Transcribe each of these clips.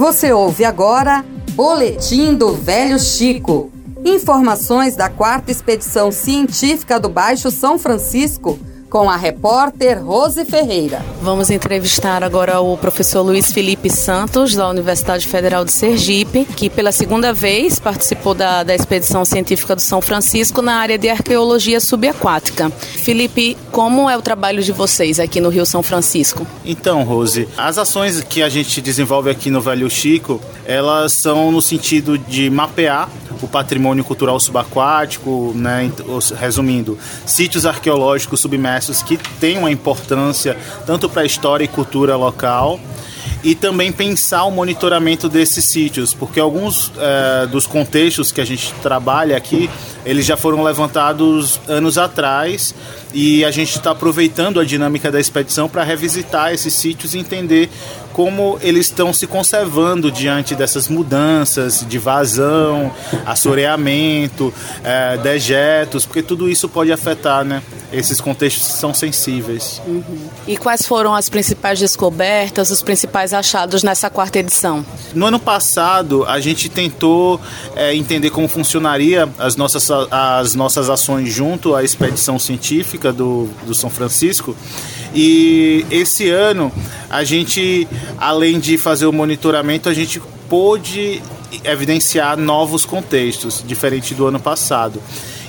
Você ouve agora Boletim do Velho Chico. Informações da quarta expedição científica do Baixo São Francisco com a repórter Rose Ferreira. Vamos entrevistar agora o professor Luiz Felipe Santos, da Universidade Federal de Sergipe, que pela segunda vez participou da, da expedição científica do São Francisco na área de arqueologia subaquática. Felipe, como é o trabalho de vocês aqui no Rio São Francisco? Então, Rose, as ações que a gente desenvolve aqui no Velho Chico, elas são no sentido de mapear o patrimônio cultural subaquático, né, resumindo, sítios arqueológicos submersos que têm uma importância tanto para a história e cultura local e também pensar o monitoramento desses sítios, porque alguns é, dos contextos que a gente trabalha aqui, eles já foram levantados anos atrás e a gente está aproveitando a dinâmica da expedição para revisitar esses sítios e entender como eles estão se conservando diante dessas mudanças de vazão, assoreamento, é, dejetos, porque tudo isso pode afetar, né? Esses contextos são sensíveis. Uhum. E quais foram as principais descobertas, os principais achados nessa quarta edição? No ano passado, a gente tentou é, entender como funcionaria as nossas, as nossas ações junto à expedição científica do, do São Francisco. E esse ano, a gente, além de fazer o monitoramento, a gente pôde evidenciar novos contextos, diferente do ano passado.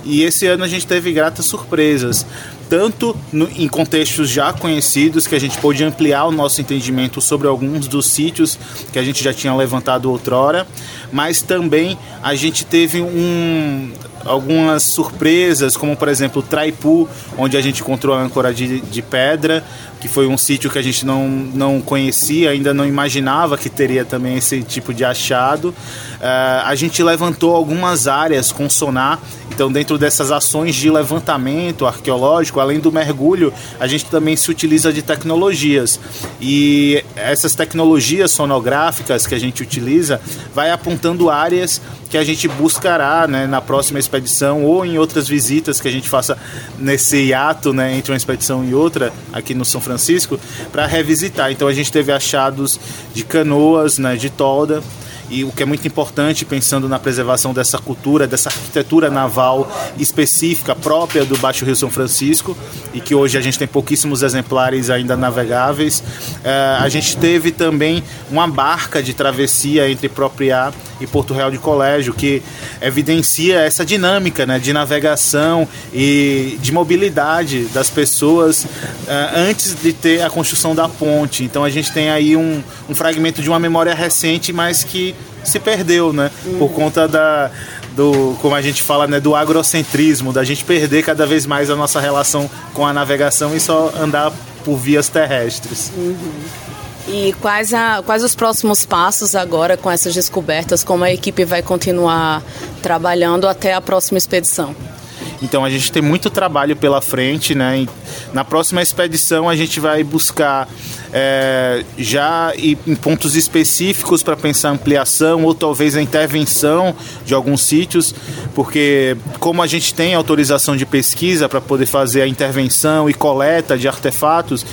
E esse ano a gente teve gratas surpresas, tanto no, em contextos já conhecidos, que a gente pôde ampliar o nosso entendimento sobre alguns dos sítios que a gente já tinha levantado outrora, mas também a gente teve um algumas surpresas, como por exemplo Traipu, onde a gente encontrou a âncora de, de pedra, que foi um sítio que a gente não, não conhecia, ainda não imaginava que teria também esse tipo de achado. Uh, a gente levantou algumas áreas com sonar, então dentro dessas ações de levantamento arqueológico, além do mergulho, a gente também se utiliza de tecnologias. E essas tecnologias sonográficas que a gente utiliza vai apontando áreas que a gente buscará né, na próxima expedição ou em outras visitas que a gente faça nesse hiato né, entre uma expedição e outra aqui no São Francisco para revisitar. Então a gente teve achados de canoas, né, de tolda, e o que é muito importante pensando na preservação dessa cultura, dessa arquitetura naval específica própria do Baixo Rio São Francisco e que hoje a gente tem pouquíssimos exemplares ainda navegáveis. É, a gente teve também uma barca de travessia entre Propriá e Porto Real de Colégio que evidencia essa dinâmica né, de navegação e de mobilidade das pessoas é, antes de ter a construção da ponte. Então a gente tem aí um, um fragmento de uma memória recente, mas que se perdeu, né? Uhum. Por conta da, do, como a gente fala, né, do agrocentrismo, da gente perder cada vez mais a nossa relação com a navegação e só andar por vias terrestres. Uhum. E quais, a, quais os próximos passos agora com essas descobertas? Como a equipe vai continuar trabalhando até a próxima expedição? Então a gente tem muito trabalho pela frente, né? Na próxima expedição a gente vai buscar é, já em pontos específicos para pensar ampliação ou talvez a intervenção de alguns sítios, porque como a gente tem autorização de pesquisa para poder fazer a intervenção e coleta de artefatos,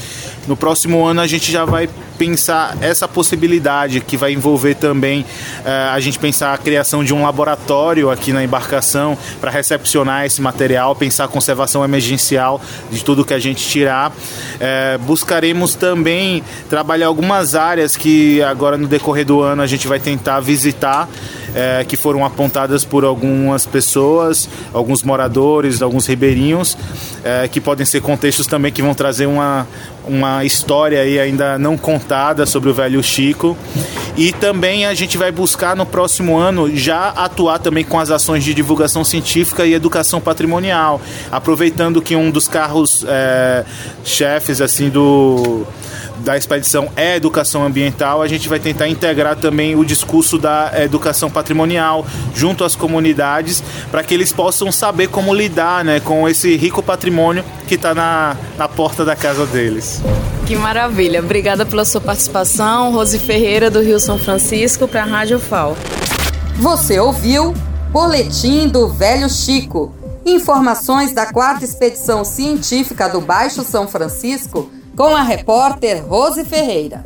no próximo ano a gente já vai pensar essa possibilidade que vai envolver também uh, a gente pensar a criação de um laboratório aqui na embarcação para recepcionar esse material, pensar a conservação emergencial de tudo que a gente tirar. Uh, buscaremos também trabalhar algumas áreas que agora no decorrer do ano a gente vai tentar visitar é, que foram apontadas por algumas pessoas, alguns moradores, alguns ribeirinhos, é, que podem ser contextos também que vão trazer uma, uma história aí ainda não contada sobre o velho Chico. E também a gente vai buscar no próximo ano já atuar também com as ações de divulgação científica e educação patrimonial, aproveitando que um dos carros é, chefes assim do da expedição é educação ambiental, a gente vai tentar integrar também o discurso da educação patrimonial junto às comunidades para que eles possam saber como lidar né, com esse rico patrimônio que está na, na porta da casa deles. Que maravilha. Obrigada pela sua participação. Rose Ferreira, do Rio São Francisco, para a Rádio FAO. Você ouviu Boletim do Velho Chico. Informações da quarta expedição científica do Baixo São Francisco com a repórter Rose Ferreira.